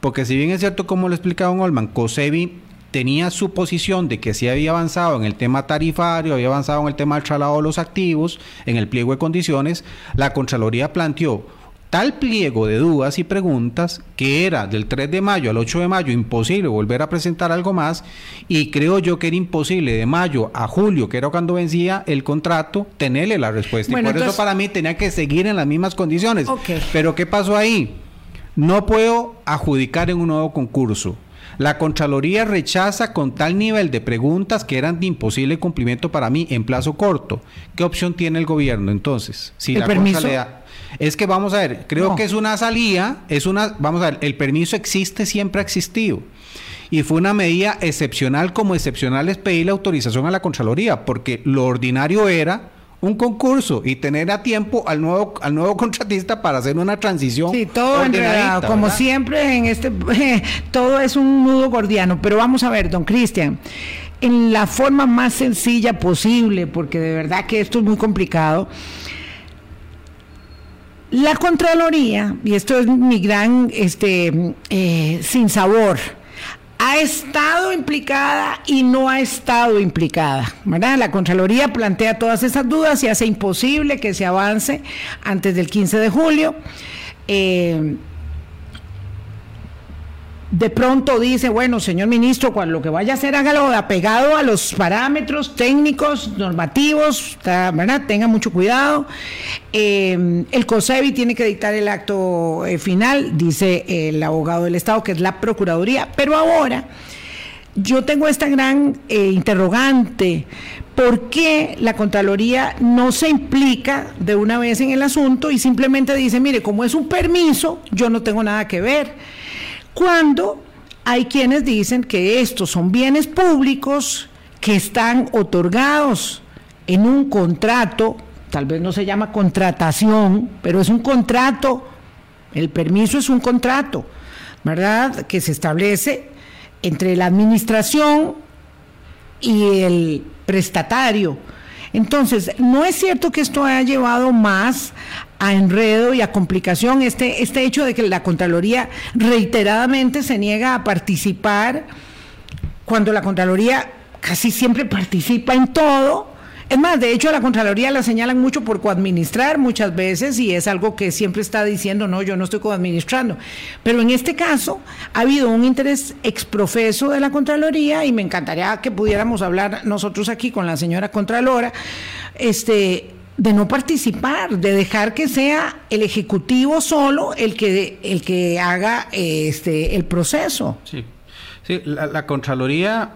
Speaker 3: Porque si bien es cierto, como lo explicaba don Olman, COSEBI tenía su posición de que sí había avanzado en el tema tarifario, había avanzado en el tema del traslado de los activos, en el pliego de condiciones, la Contraloría planteó tal pliego de dudas y preguntas que era del 3 de mayo al 8 de mayo imposible volver a presentar algo más y creo yo que era imposible de mayo a julio, que era cuando vencía el contrato, tenerle la respuesta. y por eso para mí tenía que seguir en las mismas condiciones. Pero ¿qué pasó ahí? No puedo adjudicar en un nuevo concurso. La Contraloría rechaza con tal nivel de preguntas que eran de imposible cumplimiento para mí en plazo corto. ¿Qué opción tiene el gobierno entonces?
Speaker 1: Si la permiso?
Speaker 3: Es que vamos a ver, creo que es una salida, es una, vamos a ver, el permiso existe, siempre ha existido. Y fue una medida excepcional, como excepcional es pedir la autorización a la Contraloría, porque lo ordinario era un concurso y tener a tiempo al nuevo al nuevo contratista para hacer una transición.
Speaker 1: Sí, todo enredado, como siempre en este todo es un nudo gordiano, pero vamos a ver, don Cristian, en la forma más sencilla posible, porque de verdad que esto es muy complicado. La Contraloría, y esto es mi gran este, eh, sin sabor, ha estado implicada y no ha estado implicada. ¿verdad? La Contraloría plantea todas esas dudas y hace imposible que se avance antes del 15 de julio. Eh, de pronto dice, bueno, señor ministro, cuando lo que vaya a hacer, hágalo apegado a los parámetros técnicos, normativos, ¿verdad? Tenga mucho cuidado. Eh, el COSEBI tiene que dictar el acto eh, final, dice el abogado del Estado, que es la Procuraduría. Pero ahora, yo tengo esta gran eh, interrogante. ¿Por qué la Contraloría no se implica de una vez en el asunto y simplemente dice, mire, como es un permiso, yo no tengo nada que ver? Cuando hay quienes dicen que estos son bienes públicos que están otorgados en un contrato, tal vez no se llama contratación, pero es un contrato, el permiso es un contrato, ¿verdad? Que se establece entre la administración y el prestatario. Entonces, no es cierto que esto haya llevado más a enredo y a complicación este, este hecho de que la Contraloría reiteradamente se niega a participar cuando la Contraloría casi siempre participa en todo. Es más, de hecho a la Contraloría la señalan mucho por coadministrar muchas veces y es algo que siempre está diciendo, no, yo no estoy coadministrando. Pero en este caso ha habido un interés exprofeso de la Contraloría y me encantaría que pudiéramos hablar nosotros aquí con la señora Contralora, este, de no participar, de dejar que sea el ejecutivo solo el que el que haga este el proceso.
Speaker 3: Sí, sí la, Contraloría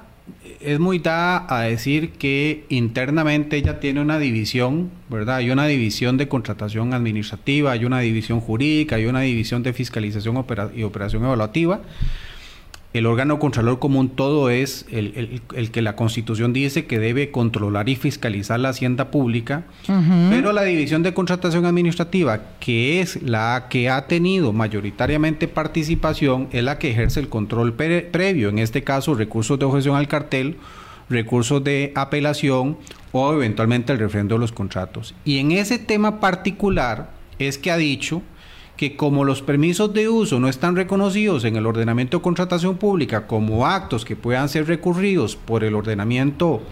Speaker 3: es muy dada a decir que internamente ella tiene una división, ¿verdad? Hay una división de contratación administrativa, hay una división jurídica, hay una división de fiscalización y operación evaluativa el órgano contralor común todo es el, que la Constitución dice que debe controlar y fiscalizar la hacienda pública, pero la división de contratación administrativa, que es la que ha tenido mayoritariamente participación, es la que ejerce el control previo, en este caso recursos de objeción al cartel, recursos de apelación o eventualmente el refrendo de los contratos. Y en ese tema particular es que ha dicho que como los permisos de uso no están reconocidos en el ordenamiento de contratación pública como actos que puedan ser recurridos por el ordenamiento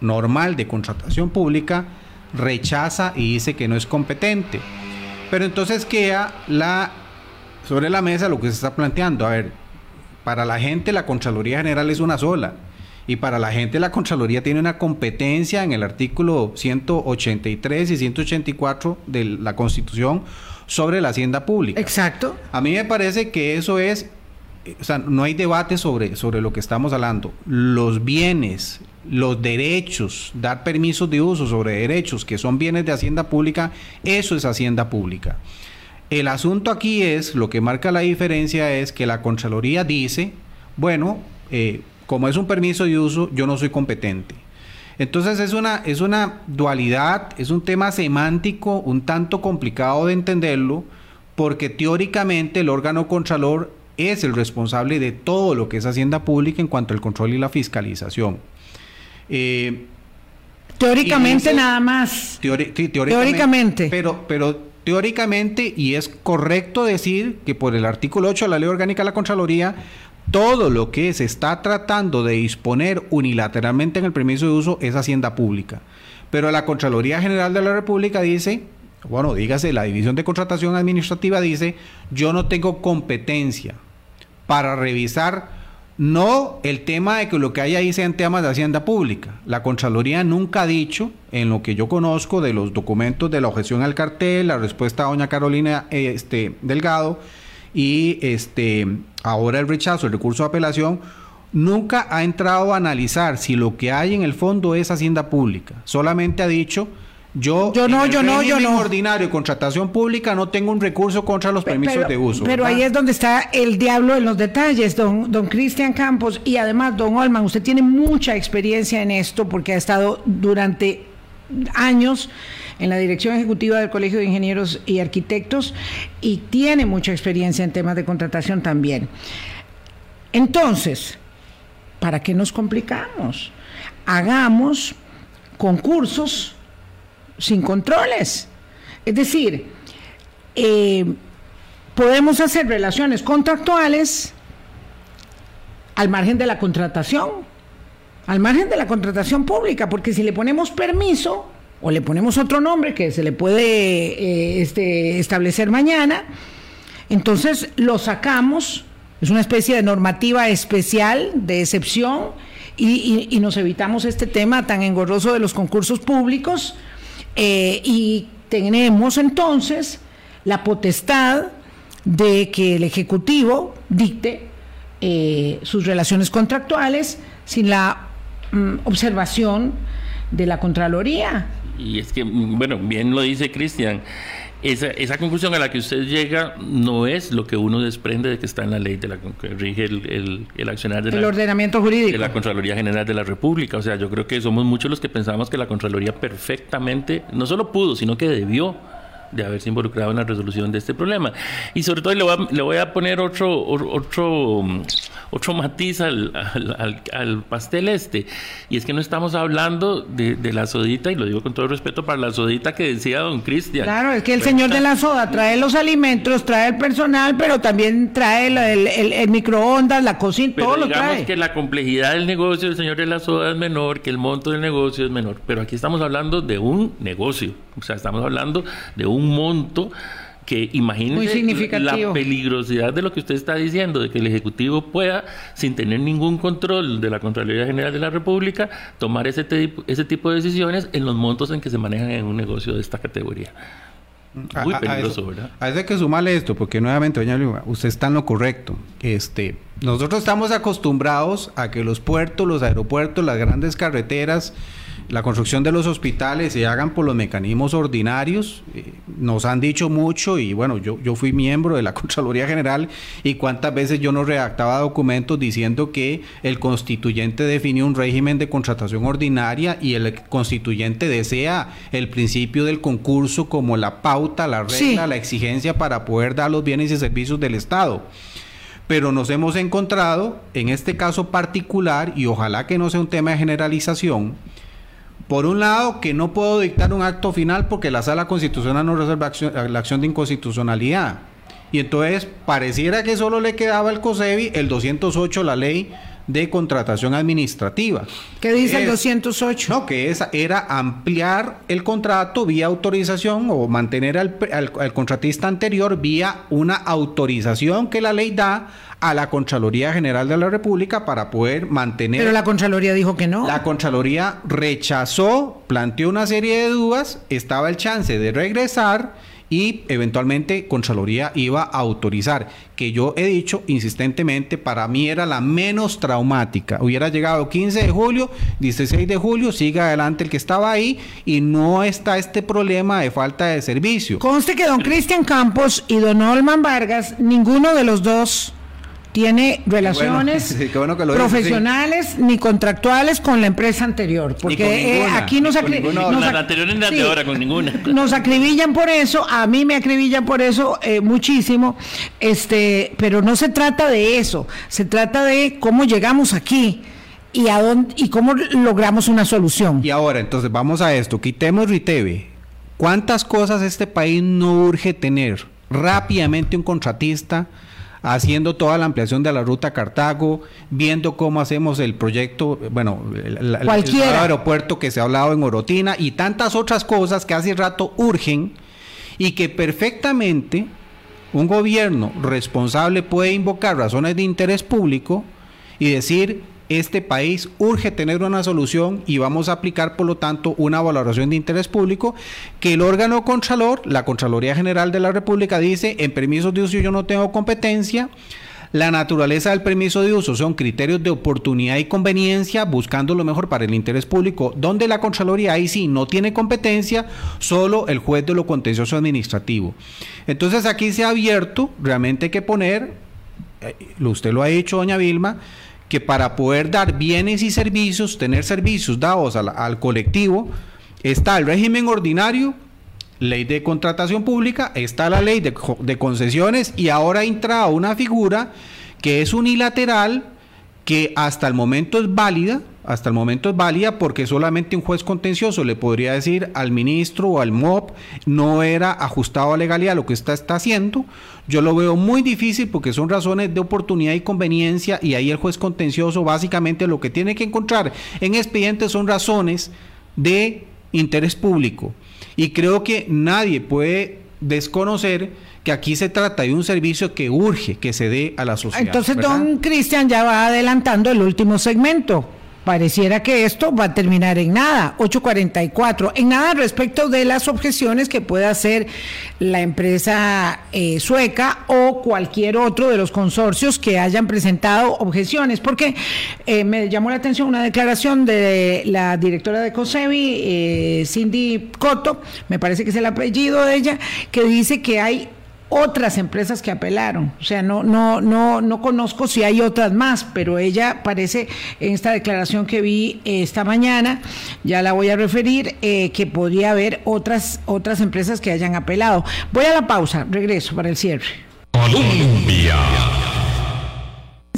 Speaker 3: normal de contratación pública, rechaza y dice que no es competente. Pero entonces queda la sobre la mesa lo que se está planteando. A ver, para la gente la Contraloría General es una sola. Y para la gente la Contraloría tiene una competencia en el artículo 183 y 184 de la Constitución sobre la hacienda pública.
Speaker 1: Exacto.
Speaker 3: A mí me parece que eso es, o sea, no hay debate sobre, sobre lo que estamos hablando. Los bienes, los derechos, dar permisos de uso sobre derechos que son bienes de hacienda pública, eso es hacienda pública. El asunto aquí es, lo que marca la diferencia es que la Contraloría dice, bueno, eh, como es un permiso de uso, yo no soy competente. Entonces es una, es una dualidad, es un tema semántico un tanto complicado de entenderlo, porque teóricamente el órgano contralor es el responsable de todo lo que es hacienda pública en cuanto al control y la fiscalización.
Speaker 1: Eh, teóricamente nada más.
Speaker 3: teóricamente, Pero, pero teóricamente, y es correcto decir que por el artículo 8 de la Ley Orgánica de la Contraloría, todo lo que se está tratando de disponer unilateralmente en el permiso de uso es hacienda pública. Pero la Contraloría General de la República dice, bueno, dígase, la División de Contratación Administrativa dice, yo no tengo competencia para revisar no el tema de que lo que hay ahí sean temas de hacienda pública. La Contraloría nunca ha dicho, en lo que yo conozco de los documentos de la objeción al cartel, la respuesta a doña Carolina este, Delgado y este, ahora el rechazo, el recurso de apelación, nunca ha entrado a analizar si lo que hay en el fondo es hacienda pública. Solamente ha dicho yo,
Speaker 1: yo no, yo no, yo no.
Speaker 3: ordinario contratación pública no tengo un recurso contra los permisos de uso.
Speaker 1: Pero ahí es donde está el diablo en los detalles, don, don Cristian Campos. Y además, don Olman, usted tiene mucha experiencia en esto porque ha estado durante años en la dirección ejecutiva del Colegio de Ingenieros y Arquitectos y tiene mucha experiencia en temas de contratación también. Entonces, ¿para qué nos complicamos? Hagamos concursos sin controles. Es decir, eh, podemos hacer relaciones contractuales al margen de la contratación, al margen de la contratación pública, porque si le ponemos permiso o le ponemos otro nombre que se le puede eh, este, establecer mañana, entonces lo sacamos, es una especie de normativa especial, de excepción, y nos evitamos este tema tan engorroso de los concursos públicos eh, y tenemos entonces la potestad de que el Ejecutivo dicte eh, sus relaciones contractuales sin la mm, observación de la Contraloría.
Speaker 2: Y es que, mm, bueno, bien lo dice Cristian, esa, esa, conclusión a la que usted llega no es lo que uno desprende de que está en la ley de la que rige el, el, accionar de
Speaker 1: el ordenamiento jurídico
Speaker 2: de la Contraloría General de la República. O sea, yo creo que somos muchos los que pensamos que la Contraloría perfectamente no solo pudo, sino que debió de haberse involucrado en la resolución de este problema. Y sobre todo le voy a, le voy a poner otro, otro, otro matiz al, al, pastel este, y es que no estamos hablando de, la sodita, y lo digo con todo respeto para la sodita que decía don Cristian.
Speaker 1: Claro, es que el señor de la soda trae los alimentos, trae el personal, pero también trae el, microondas, la cocina, todo lo trae.
Speaker 2: que la complejidad del negocio del señor de la soda es menor, que el monto del negocio es menor, pero aquí estamos hablando de un negocio, o sea, estamos hablando de un monto que imagínese la peligrosidad de lo que usted está diciendo, de que el Ejecutivo pueda, sin tener ningún control de la Contraloría General de la República, tomar ese, ese tipo de decisiones en los montos en que se manejan en un negocio de esta categoría.
Speaker 3: Muy peligroso, ¿verdad? Hay que sumarle esto, porque nuevamente, doña Lima, usted está en lo correcto. Este, nosotros estamos acostumbrados a que los puertos, los aeropuertos, las grandes carreteras, la construcción de los hospitales se hagan por los mecanismos ordinarios. Eh, nos han dicho mucho y bueno, yo, yo fui miembro de la Contraloría General y cuántas veces yo no redactaba documentos diciendo que el constituyente definió un régimen de contratación ordinaria y el constituyente desea el principio del concurso como la pauta, la regla, la exigencia para poder dar los bienes y servicios del Estado pero nos hemos encontrado en este caso particular, y ojalá que no sea un tema de generalización, por un lado, que no puedo dictar un acto final porque la sala constitucional no resuelve la acción de inconstitucionalidad. Y entonces pareciera que solo le quedaba al COSEBI el 208, la ley de contratación administrativa.
Speaker 1: ¿Qué dice el 208?
Speaker 3: No, que esa era ampliar el contrato vía autorización o mantener al, al contratista anterior vía una autorización que la ley da a la Contraloría General de la República para poder mantener...
Speaker 1: Pero la Contraloría dijo que no.
Speaker 3: La Contraloría rechazó, planteó una serie de dudas, estaba el chance de regresar y eventualmente Contraloría iba a autorizar, que yo he dicho insistentemente, para mí era la menos traumática. Hubiera llegado 15 de julio, 16 de julio, siga adelante el que estaba ahí y no está este problema de falta de servicio.
Speaker 1: Conste que don Cristian Campos y don Olman Vargas, ninguno de los dos tiene relaciones profesionales ni contractuales con la empresa anterior. Porque eh, aquí nos, nos acribillan por eso, a mí me acribillan por eso eh, muchísimo, este, pero no se trata de eso, se trata de cómo llegamos aquí y a dónde, y cómo logramos una solución.
Speaker 3: Y ahora, entonces vamos a esto, quitemos Riteve. ¿Cuántas cosas este país no urge tener? Rápidamente un contratista haciendo toda la ampliación de la ruta Cartago, viendo cómo hacemos el proyecto, bueno, el, aeropuerto que se ha hablado en Orotina y tantas otras cosas que hace rato urgen y que perfectamente un gobierno responsable puede invocar razones de interés público y decir este país urge tener una solución y vamos a aplicar, por lo tanto, una valoración de interés público que el órgano Contralor, la Contraloría General de la República, dice, en permisos de uso yo no tengo competencia. La naturaleza del permiso de uso son criterios de oportunidad y conveniencia, buscando lo mejor para el interés público, donde la Contraloría ahí sí no tiene competencia, solo el juez de lo contencioso administrativo. Entonces aquí se ha abierto, realmente que poner, eh, usted lo ha dicho, doña Vilma, que para poder dar bienes y servicios, tener servicios dados al, colectivo, está el régimen ordinario, ley de contratación pública, está la ley de, concesiones y ahora entra una figura que es unilateral, que hasta el momento es válida, hasta el momento es válida porque solamente un juez contencioso le podría decir al ministro o al MOP no era ajustado a legalidad lo que está, está haciendo. Yo lo veo muy difícil porque son razones de oportunidad y conveniencia y ahí el juez contencioso básicamente lo que tiene que encontrar en expedientes son razones de interés público. Y creo que nadie puede desconocer que aquí se trata de un servicio que urge que se dé a la sociedad.
Speaker 1: Entonces, don Cristian ya va adelantando el último segmento pareciera que esto va a terminar en nada. 844. En nada respecto de las objeciones que pueda hacer la empresa eh, sueca o cualquier otro de los consorcios que hayan presentado objeciones, porque eh, me llamó la atención una declaración de la directora de COSEBI, eh, Cindy Cotto, me parece que es el apellido de ella, que dice que hay otras empresas que apelaron. O sea, no, no, no, no conozco si hay otras más, pero ella parece en esta declaración que vi eh, esta mañana, ya la voy a referir, eh, que podría haber otras, otras empresas que hayan apelado. Voy a la pausa, regreso para el cierre.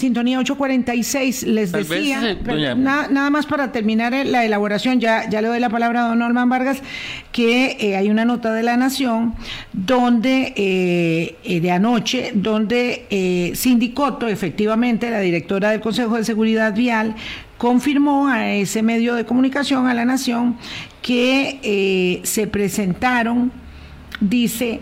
Speaker 1: Sintonía 846, les decía, nada, más para terminar eh, la elaboración, ya, ya le doy la palabra a don Norman Vargas, que eh, hay una nota de la Nación donde, eh, de anoche, donde eh, Sindicoto, efectivamente, la directora del Consejo de Seguridad Vial, confirmó a ese medio de comunicación, a la Nación, que se presentaron, dice,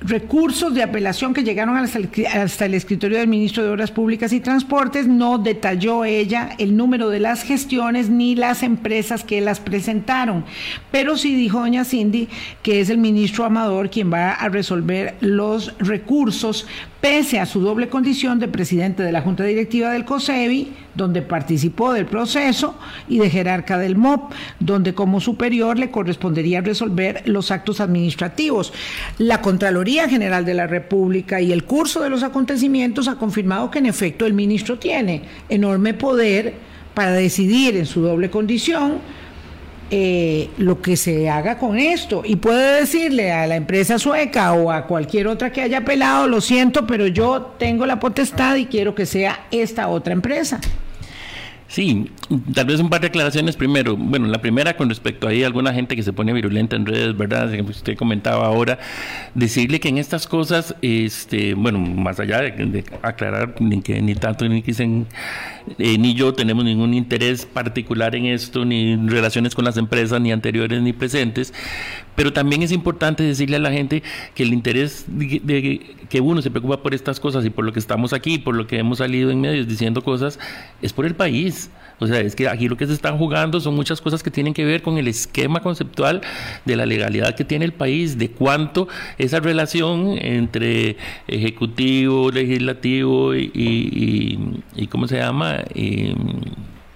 Speaker 1: recursos de apelación que llegaron hasta el, escritorio del ministro de Obras Públicas y Transportes. No detalló ella el número de las gestiones ni las empresas que las presentaron, pero sí dijo doña Cindy que es el ministro Amador quien va a resolver los recursos pese a su doble condición de presidente de la Junta Directiva del COSEBI, donde participó del proceso, y de jerarca del MOP, donde como superior le correspondería resolver los actos administrativos. La Contraloría General de la República y el curso de los acontecimientos ha confirmado que en efecto el ministro tiene enorme poder para decidir en su doble condición eh, lo que se haga con esto. Y puede decirle a la empresa sueca o a cualquier otra que haya apelado, lo siento, pero yo tengo la potestad y quiero que sea esta otra empresa.
Speaker 2: Sí, tal vez un par de aclaraciones primero. Bueno, la primera con respecto a alguna gente que se pone virulenta en redes, ¿verdad? Usted comentaba ahora, decirle que en estas cosas, este, bueno, más allá de, aclarar ni que ni tanto ni quisen eh, ni yo tenemos ningún interés particular en esto, ni relaciones con las empresas, ni anteriores ni presentes, pero también es importante decirle a la gente que el interés de, que uno se preocupa por estas cosas y por lo que estamos aquí, por lo que hemos salido en medios diciendo cosas, es por el país. O sea, es que aquí lo que se están jugando son muchas cosas que tienen que ver con el esquema conceptual de la legalidad que tiene el país, de cuánto esa relación entre ejecutivo, legislativo y, y, ¿cómo se llama?
Speaker 1: Y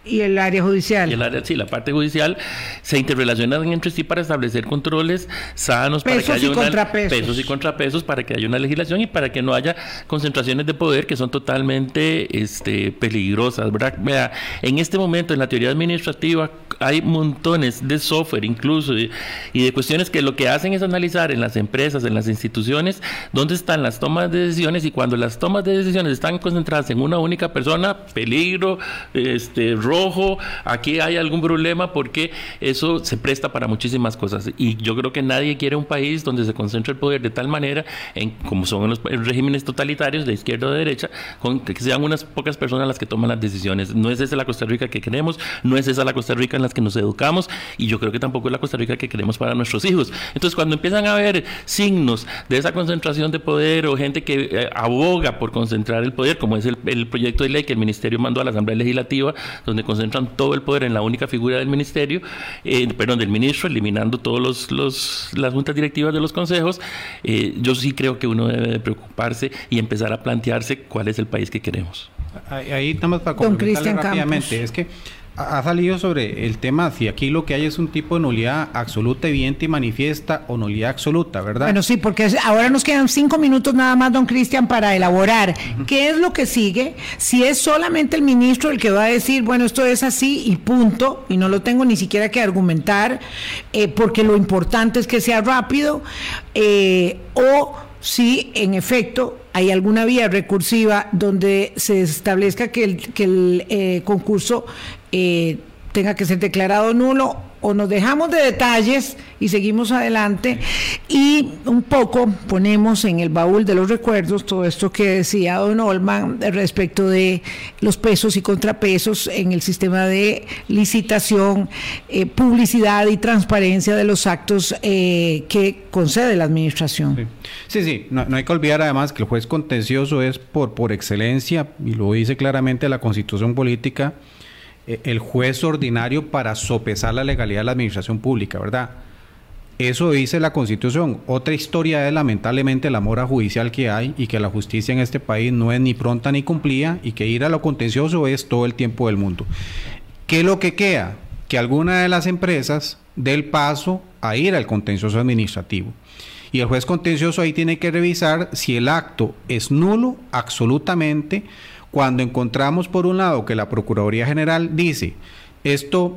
Speaker 1: el área judicial.
Speaker 2: Y el área, sí, la parte judicial se interrelacionan entre sí para establecer controles sanos,
Speaker 1: pesos
Speaker 2: para que haya
Speaker 1: y contrapesos.
Speaker 2: pesos y contrapesos, para que haya una legislación y para que no haya concentraciones de poder que son totalmente este, peligrosas, ¿verdad? Vea, en este momento en la teoría administrativa hay montones de software incluso y, de cuestiones que lo que hacen es analizar en las empresas, en las instituciones, dónde están las tomas de decisiones y cuando las tomas de decisiones están concentradas en una única persona, peligro, este, rojo, aquí hay algún problema porque eso se presta para muchísimas cosas. Y yo creo que nadie quiere un país donde se concentre el poder de tal manera, en, como son los regímenes totalitarios de izquierda o de derecha, con que sean unas pocas personas las que toman las decisiones. No es esa la Costa Rica que queremos, no es esa la Costa Rica en la que nos educamos y yo creo que tampoco es la Costa Rica que queremos para nuestros hijos. Entonces, cuando empiezan a haber signos de esa concentración de poder o gente que eh, aboga por concentrar el poder, como es el proyecto de ley que el Ministerio mandó a la Asamblea Legislativa, donde concentran todo el poder en la única figura del ministerio, eh, perdón, del ministro, eliminando todas los, las juntas directivas de los consejos, eh, yo sí creo que uno debe preocuparse y empezar a plantearse cuál es el país que queremos.
Speaker 3: Ahí, más para complementarle rápidamente, es que ha salido sobre el tema si aquí lo que hay es un tipo de nulidad absoluta, evidente y manifiesta o nulidad absoluta, ¿verdad?
Speaker 1: Bueno, sí, porque ahora nos quedan cinco minutos nada más, don Cristian, para elaborar. Qué es lo que sigue, si es solamente el ministro el que va a decir, bueno, esto es así y punto, y no lo tengo ni siquiera que argumentar, eh, porque lo importante es que sea rápido, eh, o si en efecto hay alguna vía recursiva donde se establezca que el, que el eh, concurso eh, tenga que ser declarado nulo o nos dejamos de detalles y seguimos adelante y un poco ponemos en el baúl de los recuerdos todo esto que decía don Olman respecto de los pesos y contrapesos en el sistema de licitación, eh, publicidad y transparencia de los actos eh, que concede la administración.
Speaker 3: Sí, sí, No, no, hay que olvidar además que el juez contencioso es por, por excelencia, y lo dice claramente la constitución política, el juez ordinario para sopesar la legalidad de la administración pública, ¿verdad? Eso dice la Constitución. Otra historia es lamentablemente la mora judicial que hay y que la justicia en este país no es ni pronta ni cumplida y que ir a lo contencioso es todo el tiempo del mundo. ¿Qué es lo que queda? Que alguna de las empresas dé el paso a ir al contencioso administrativo. Y el juez contencioso ahí tiene que revisar si el acto es nulo absolutamente cuando encontramos por un lado que la Procuraduría General dice, esto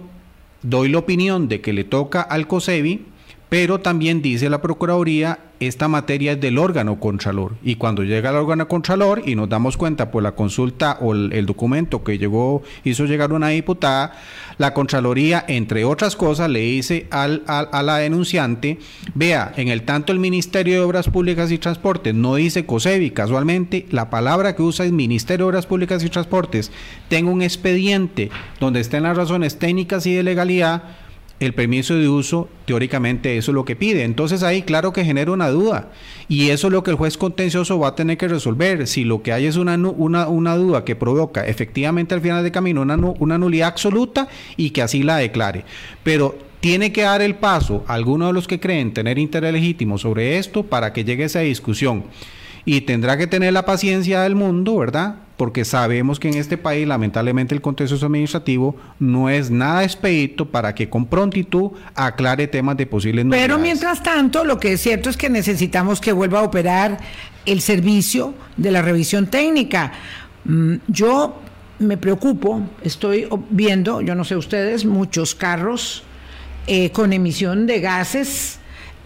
Speaker 3: doy la opinión de que le toca al COSEBI, pero también dice la Procuraduría, esta materia es del órgano Contralor. Y cuando llega al órgano Contralor y nos damos cuenta por la consulta o el, documento que llegó, hizo llegar una diputada, la Contraloría, entre otras cosas, le dice al, a la denunciante, vea, en el tanto el Ministerio de Obras Públicas y Transportes no dice COSEBI, casualmente la palabra que usa es Ministerio de Obras Públicas y Transportes, tengo un expediente donde estén las razones técnicas y de legalidad, el permiso de uso, teóricamente eso es lo que pide. Entonces ahí claro que genera una duda. Y eso es lo que el juez contencioso va a tener que resolver. Si lo que hay es una, una, una duda que provoca efectivamente al final de camino una, una nulidad absoluta y que así la declare. Pero tiene que dar el paso a alguno de los que creen tener interés legítimo sobre esto para que llegue esa discusión. Y tendrá que tener la paciencia del mundo, ¿verdad? Porque sabemos que en este país lamentablemente el contexto administrativo no es nada expedito para que con prontitud aclare temas de posibles
Speaker 1: Pero mientras tanto, lo que es cierto es que necesitamos que vuelva a operar el servicio de la revisión técnica. Mm, yo me preocupo, estoy viendo, yo no sé ustedes, muchos carros eh, con emisión de gases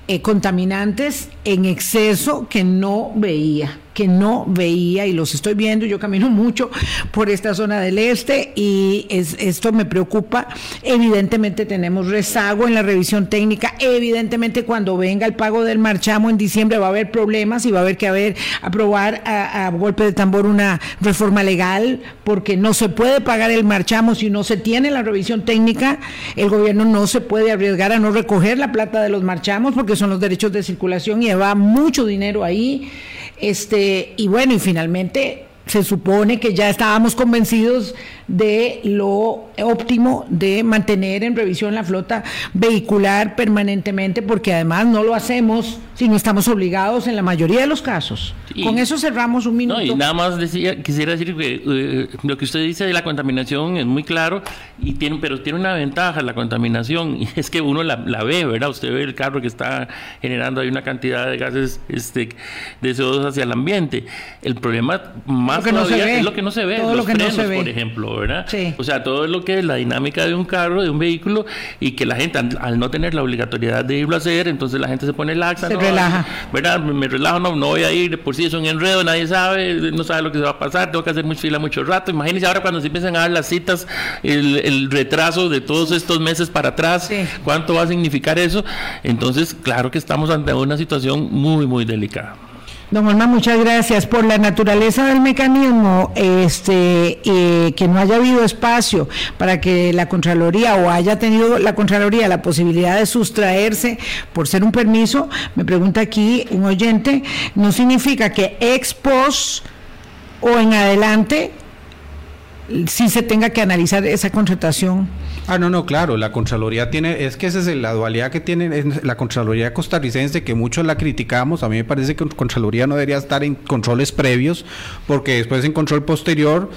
Speaker 1: eh, contaminantes en exceso que no veía que no veía y los estoy viendo. Yo camino mucho por esta zona del este y esto me preocupa. Evidentemente tenemos rezago en la revisión técnica. Evidentemente cuando venga el pago del marchamo en diciembre va a haber problemas y va a haber que haber aprobar a, golpe de tambor una reforma legal porque no se puede pagar el marchamo si no se tiene la revisión técnica. El gobierno no se puede arriesgar a no recoger la plata de los marchamos porque son los derechos de circulación y va mucho dinero ahí. Este, y bueno, y finalmente se supone que ya estábamos convencidos de lo óptimo de mantener en revisión la flota vehicular permanentemente, porque además no lo hacemos si no estamos obligados en la mayoría de los casos. Con eso cerramos un minuto.
Speaker 2: No, y nada más decía, quisiera decir que eh, lo que usted dice de la contaminación es muy claro, y tiene, pero tiene una ventaja la contaminación, y es que uno la, ve, ¿verdad? Usted ve el carro que está generando ahí una cantidad de gases este, de CO2 hacia el ambiente. El problema más
Speaker 1: que no se ve.
Speaker 2: es lo que no se ve, los frenos, por ejemplo, ¿verdad? O sea, todo lo que es la dinámica de un carro, de un vehículo, y que la gente, al, no tener la obligatoriedad de irlo a hacer, entonces la gente se pone laxa,
Speaker 1: se relaja.
Speaker 2: ¿verdad? Me, relajo, no, no voy a ir, por si es un enredo, nadie sabe, no sabe lo que se va a pasar, tengo que hacer mucha fila mucho rato. Imagínense ahora cuando se empiezan a dar las citas, el, retraso de todos estos meses para atrás, ¿cuánto va a significar eso? Entonces, claro que estamos ante una situación muy, muy delicada.
Speaker 1: Don Juanma, muchas gracias por la naturaleza del mecanismo, este, eh, que no haya habido espacio para que la Contraloría o haya tenido la Contraloría la posibilidad de sustraerse por ser un permiso. Me pregunta aquí un oyente, no significa que ex post o en adelante sí se tenga que analizar esa contratación
Speaker 3: Ah, no, no, claro, la Contraloría tiene, es que esa es la dualidad que tiene la Contraloría costarricense, que muchos la criticamos, a mí me parece que Contraloría no debería estar en controles previos, porque después en control posterior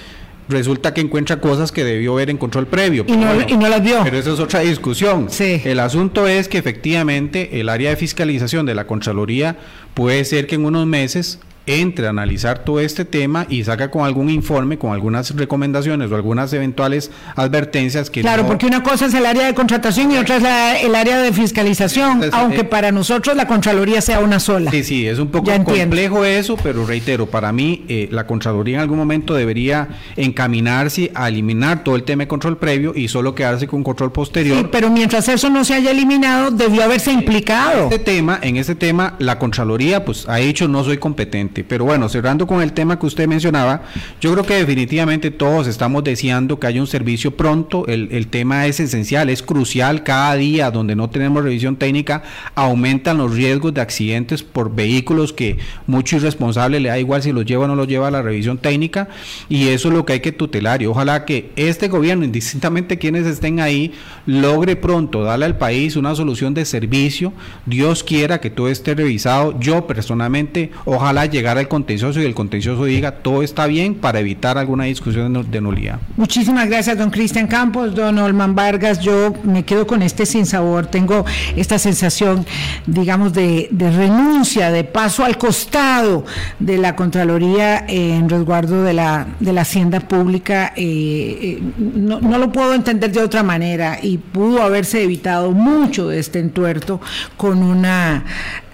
Speaker 3: resulta que encuentra cosas que debió ver en control previo.
Speaker 1: Y no, las vio.
Speaker 3: Pero eso es otra discusión.
Speaker 1: Sí.
Speaker 3: El asunto es que efectivamente el área de fiscalización de la Contraloría puede ser que en unos meses entre a analizar todo este tema y saca con algún informe, con algunas recomendaciones o algunas eventuales advertencias que
Speaker 1: Claro, porque una cosa es el área de contratación y otra es el área de fiscalización, aunque eh, para nosotros la Contraloría sea una sola.
Speaker 3: Sí, sí, es un poco complejo eso, pero reitero, para mí eh, la Contraloría en algún momento debería encaminarse a eliminar todo el tema de control previo y solo quedarse con control posterior. Sí,
Speaker 1: pero mientras eso no se haya eliminado, debió haberse implicado.
Speaker 3: En este tema, en este tema, la Contraloría pues ha dicho no soy competente pero bueno, cerrando con el tema que usted mencionaba, yo creo que definitivamente todos estamos deseando que haya un servicio pronto. El, el tema es esencial, es crucial. Cada día donde no tenemos revisión técnica aumentan los riesgos de accidentes por vehículos que mucho irresponsable le da igual si los lleva o no los lleva a la revisión técnica. Y eso es lo que hay que tutelar. Y ojalá que este gobierno, indistintamente quienes estén ahí, logre pronto darle al país una solución de servicio. Dios quiera que todo esté revisado. Yo personalmente, ojalá llegue llegar al contencioso y el contencioso diga todo está bien para evitar alguna discusión de nulidad.
Speaker 1: Muchísimas gracias, don Cristian Campos, don Olman Vargas. Yo me quedo con este sin sabor. Tengo esta sensación, digamos, de, renuncia, de paso al costado de la Contraloría en resguardo de la, de la Hacienda Pública. Eh, eh, no, no lo puedo entender de otra manera y pudo haberse evitado mucho de este entuerto con una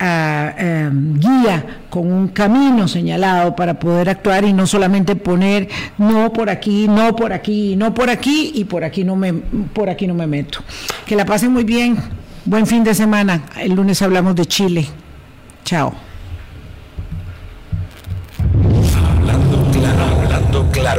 Speaker 1: Em, guía, con un camino señalado para poder actuar y no solamente poner no por aquí, no por aquí, no por aquí y por aquí no me, por aquí no me meto. Que la pasen muy bien. Buen fin de semana. El lunes hablamos de Chile. Chao. Hablando claro, hablando claro.